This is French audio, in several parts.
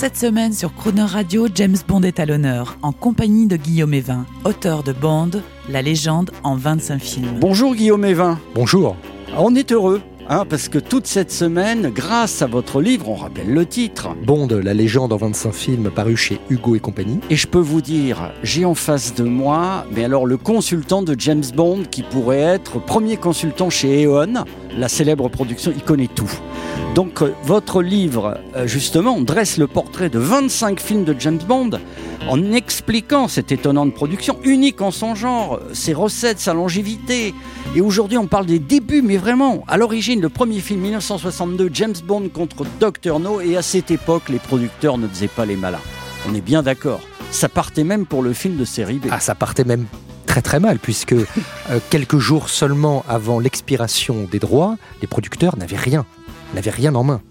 Cette semaine sur Croner Radio, James Bond est à l'honneur, en compagnie de Guillaume Evin, auteur de Bond, la légende en 25 films. Bonjour Guillaume Evin. Bonjour. On est heureux. Hein, parce que toute cette semaine, grâce à votre livre, on rappelle le titre, Bond, la légende en 25 films paru chez Hugo et compagnie. et je peux vous dire, j'ai en face de moi, mais alors le consultant de James Bond qui pourrait être premier consultant chez Eon, la célèbre production, il connaît tout. Donc euh, votre livre, euh, justement, dresse le portrait de 25 films de James Bond en expliquant cette étonnante production, unique en son genre, ses recettes, sa longévité. Et aujourd'hui, on parle des débuts, mais vraiment, à l'origine, le premier film 1962, James Bond contre Dr. No, et à cette époque, les producteurs ne faisaient pas les malins. On est bien d'accord. Ça partait même pour le film de série B. Ah, ça partait même très très mal, puisque euh, quelques jours seulement avant l'expiration des droits, les producteurs n'avaient rien, n'avaient rien en main.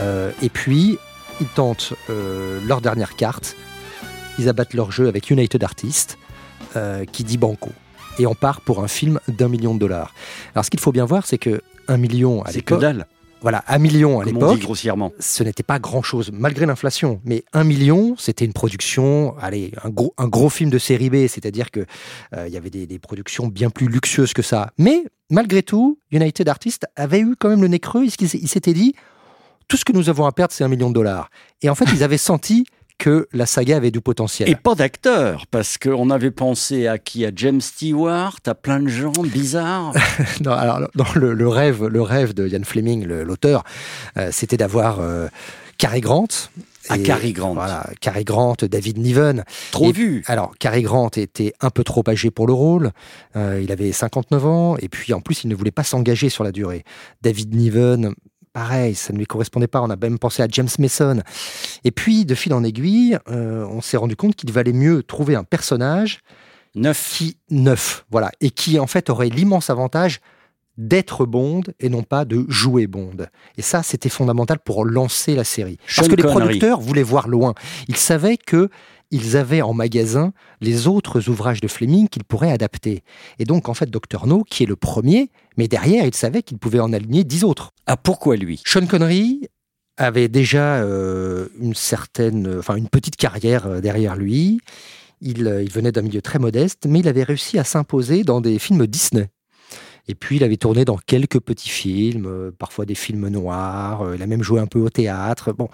Euh, et puis, ils tentent euh, leur dernière carte, ils abattent leur jeu avec United Artists, qui dit banco. Et on part pour un film d'un million de dollars. Alors, ce qu'il faut bien voir, c'est que un million à C'est que l'époque, dalle, voilà, un million à l'époque, grossièrement. ce n'était pas grand-chose, malgré l'inflation. Mais un million, c'était une production, allez, un gros, un gros film de série B, c'est-à-dire que euh, il y avait des, des productions bien plus luxueuses que ça. Mais malgré tout, United Artists avait eu quand même le nez creux. Ils s'étaient dit, tout ce que nous avons à perdre, c'est un million de dollars. Et en fait, ils avaient senti que la saga avait du potentiel. Et pas d'acteur, parce qu'on avait pensé à qui À James Stewart, à plein de gens bizarres. Non, alors, dans le, le rêve, le rêve de Ian Fleming, le- l'auteur, euh, c'était d'avoir euh, Cary Grant. À Et- Cary Grant. Voilà, Cary Grant, David Niven. Trop Et- vu. Alors, Cary Grant était un peu trop âgé pour le rôle. Euh, il avait 59 ans. Et puis, en plus, il ne voulait pas s'engager sur la durée. David Niven, pareil, ça ne lui correspondait pas. On a même pensé à James Mason. Et puis, de fil en aiguille, euh, on s'est rendu compte qu'il valait mieux trouver un personnage Neuf. qui neuf, voilà, et qui en fait aurait l'immense avantage d'être Bond et non pas de jouer Bond. Et ça, c'était fondamental pour lancer la série. Sean Parce que les producteurs voulaient voir loin. Ils savaient que ils avaient en magasin les autres ouvrages de Fleming qu'ils pourraient adapter. Et donc, en fait, Dr. No, qui est le premier, mais derrière, ils savaient qu'ils pouvaient en aligner dix autres. Ah, pourquoi lui? Sean Connery avait déjà euh, une certaine, enfin une petite carrière euh, derrière lui. Il, euh, il venait d'un milieu très modeste, mais il avait réussi à s'imposer dans des films Disney. Et puis il avait tourné dans quelques petits films, parfois des films noirs. il a même joué un peu au théâtre. Bon,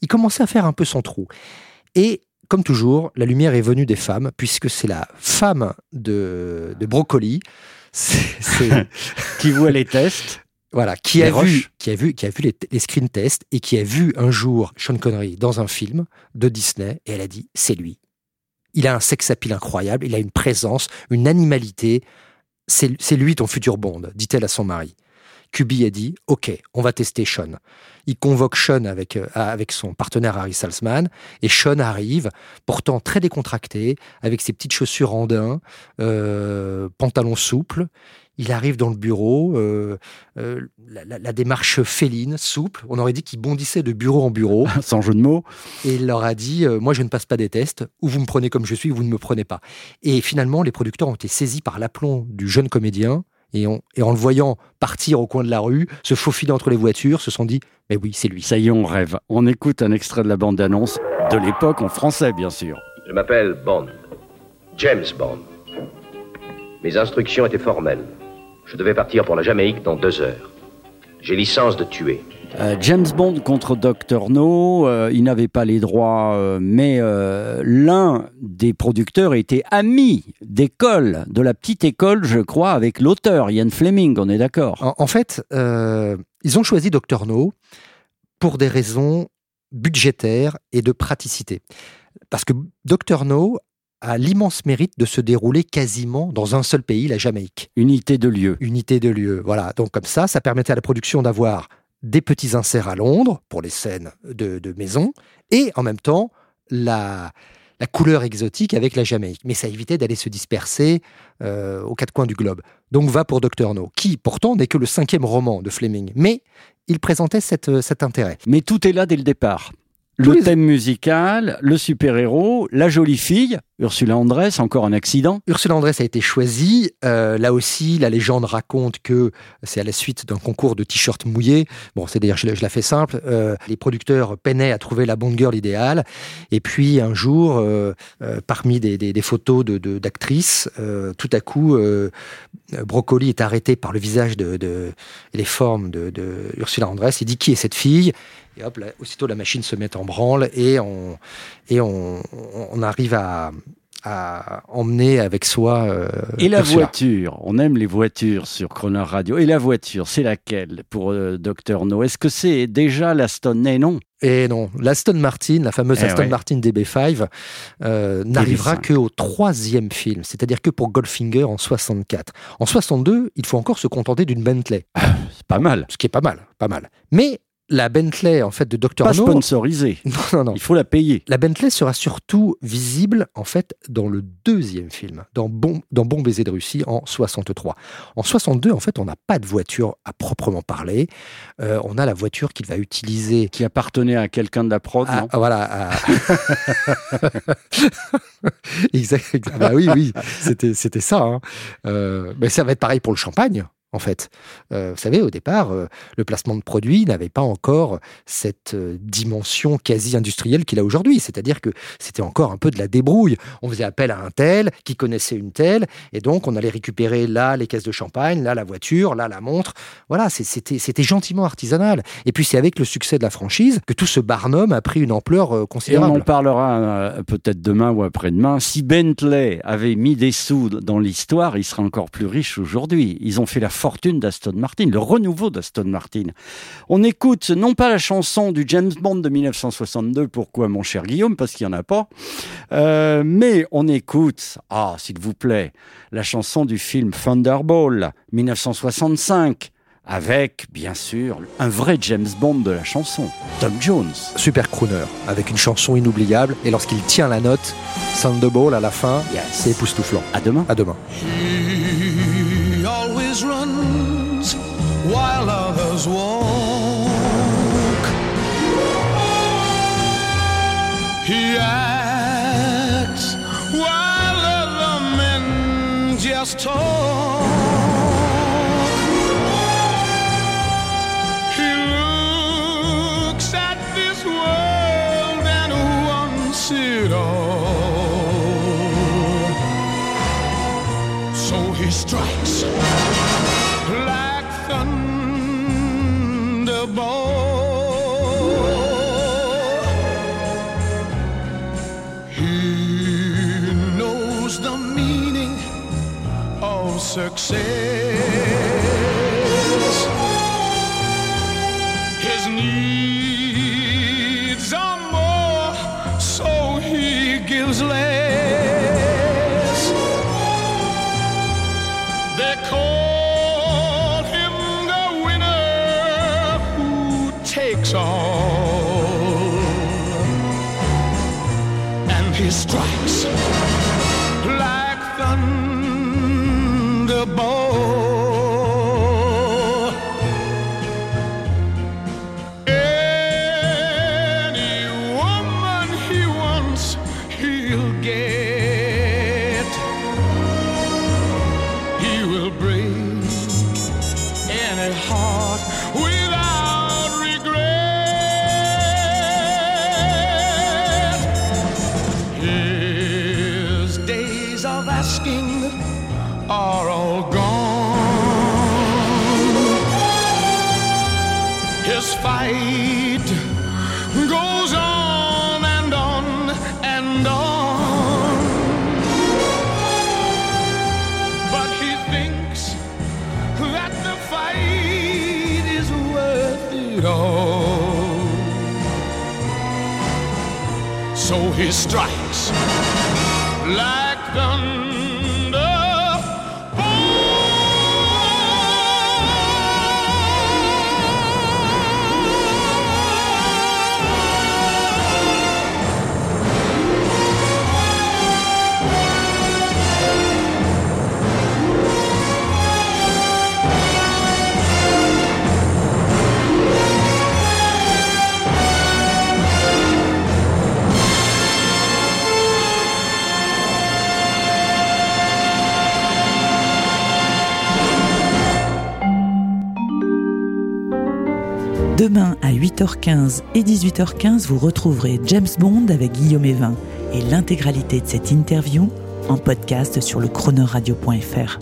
il commençait à faire un peu son trou. Et comme toujours, la lumière est venue des femmes, puisque c'est la femme de, de Brocoli. C'est- c'est- Qui voit les tests voilà, qui Les a, vu, qui a vu, qui a vu les, les screen tests et qui a vu un jour Sean Connery dans un film de Disney et elle a dit c'est lui. Il a un sex appeal incroyable, il a une présence, une animalité. C'est c'est lui ton futur Bond, dit-elle à son mari. Kubi a dit ok, on va tester Sean. Il convoque Sean avec, euh, avec son partenaire Harry Salzman et Sean arrive, portant très décontracté, avec ses petites chaussures en daim, euh, pantalon souple. Il arrive dans le bureau, euh, la, la- la démarche féline, souple. On aurait dit qu'il bondissait de bureau en bureau. Sans jeu de mots. Et il leur a dit Moi, je ne passe pas des tests, ou vous me prenez comme je suis, ou vous ne me prenez pas. Et finalement, les producteurs ont été saisis par l'aplomb du jeune comédien. Et, on- et en le voyant partir au coin de la rue, se faufiler entre les voitures, se sont dit Mais oui, c'est lui. Ça y est, on rêve. On écoute un extrait de la bande-annonce de l'époque en français, bien sûr. Je m'appelle Bond. James Bond. Mes instructions étaient formelles. Je devais partir pour la Jamaïque dans deux heures. J'ai licence de tuer. Euh, James Bond contre Dr. No, euh, il n'avait pas les droits, euh, mais l'un des producteurs était ami d'école, de la petite école, je crois, avec l'auteur, Ian Fleming, on est d'accord? En, en fait, ils ont choisi Dr. No pour des raisons budgétaires et de praticité. Parce que Dr. No a l'immense mérite de se dérouler quasiment dans un seul pays, la Jamaïque. Unité de lieu. Unité de lieu. Voilà. Donc, comme ça, ça permettait à la production d'avoir des petits inserts à Londres pour les scènes de, de maison et en même temps la, la couleur exotique avec la Jamaïque. Mais ça évitait d'aller se disperser euh, aux quatre coins du globe. Donc va pour Dr No, qui pourtant n'est que le cinquième roman de Fleming. Mais il présentait cette, cet intérêt. Mais tout est là dès le départ. Le les- thème musical, le super-héros, la jolie fille, Ursula Andress, encore un accident. Ursula Andress a été choisie. Euh, là aussi, la légende raconte que c'est à la suite d'un concours de t-shirts mouillés. Bon, c'est d'ailleurs, je, je la fais simple. Euh, les producteurs peinaient à trouver la Bond Girl idéale. Et puis, un jour, euh, parmi des, des- des photos de- de- d'actrices, euh, tout à coup, Brocoli est arrêté par le visage de, de- et les formes de, de Ursula Andress. Il dit qui est cette fille? Et hop, là, aussitôt la machine se met en branle et on, et on, on arrive à, à emmener avec soi. euh, Et la Ursula. voiture, on aime les voitures sur Croner Radio. Et la voiture, c'est laquelle pour euh, Dr No? Est-ce que c'est déjà l'Aston? Mais non. Et non, l'Aston Martin, la fameuse Eh Aston ouais. Martin DB5, euh, n'arrivera DB5. que au troisième film, c'est-à-dire que pour Goldfinger en 64. En 62, il faut encore se contenter d'une Bentley, C'est pas mal. ce qui est pas mal, pas mal. Mais la Bentley en fait de Dr Pas No, sponsorisé. non, non, non. Il faut la payer. La Bentley sera surtout visible en fait dans le deuxième film, dans Bon, dans bon baiser de Russie en 63. En 62, en fait, on n'a pas de voiture à proprement parler. Euh, on a la voiture qu'il va utiliser Qui appartenait à quelqu'un de la prod, Ah, non? voilà. à- exact. exact. Bah oui, oui. C'était, c'était ça. hein. Euh, mais ça va être pareil pour le champagne. En fait, Euh, vous savez, au départ, euh, le placement de produits n'avait pas encore cette euh, dimension quasi industrielle qu'il a aujourd'hui. C'est-à-dire que c'était encore un peu de la débrouille. On faisait appel à un tel qui connaissait une telle, et donc on allait récupérer là les caisses de champagne, là la voiture, là la montre. Voilà, c'était, gentiment artisanal. Et puis c'est avec le succès de la franchise que tout ce barnum a pris une ampleur Et on considérable. en parlera peut-être demain ou après-demain. Si Bentley avait mis des sous dans l'histoire, il serait encore plus riche aujourd'hui. Ils ont fait la fortune d'Aston Martin, le renouveau d'Aston Martin. On écoute non pas la chanson du James Bond de 1962, pourquoi mon cher Guillaume, parce qu'il n'y en a pas, euh, mais on écoute, ah s'il vous plaît, la chanson du film Thunderball 1965. Avec, bien sûr, un vrai James Bond de la chanson, Tom Jones. Super crooner, avec une chanson inoubliable. Et lorsqu'il tient la note, Thunderball à la fin, Yes. c'est époustouflant. À demain. À demain. He runs while others walk. He acts while other men just talk. He looks at this world and wants it all. So he strikes of success. His needs are more, so he gives less. They call him the winner who takes all. And he strikes like a boy. His fight goes on and on and on. But he thinks that the fight is worth it all. So he strikes like thunder. Demain à 8h15 et 18h15, vous retrouverez James Bond avec Guillaume Evin et l'intégralité de cette interview en podcast sur le chronoradio.fr.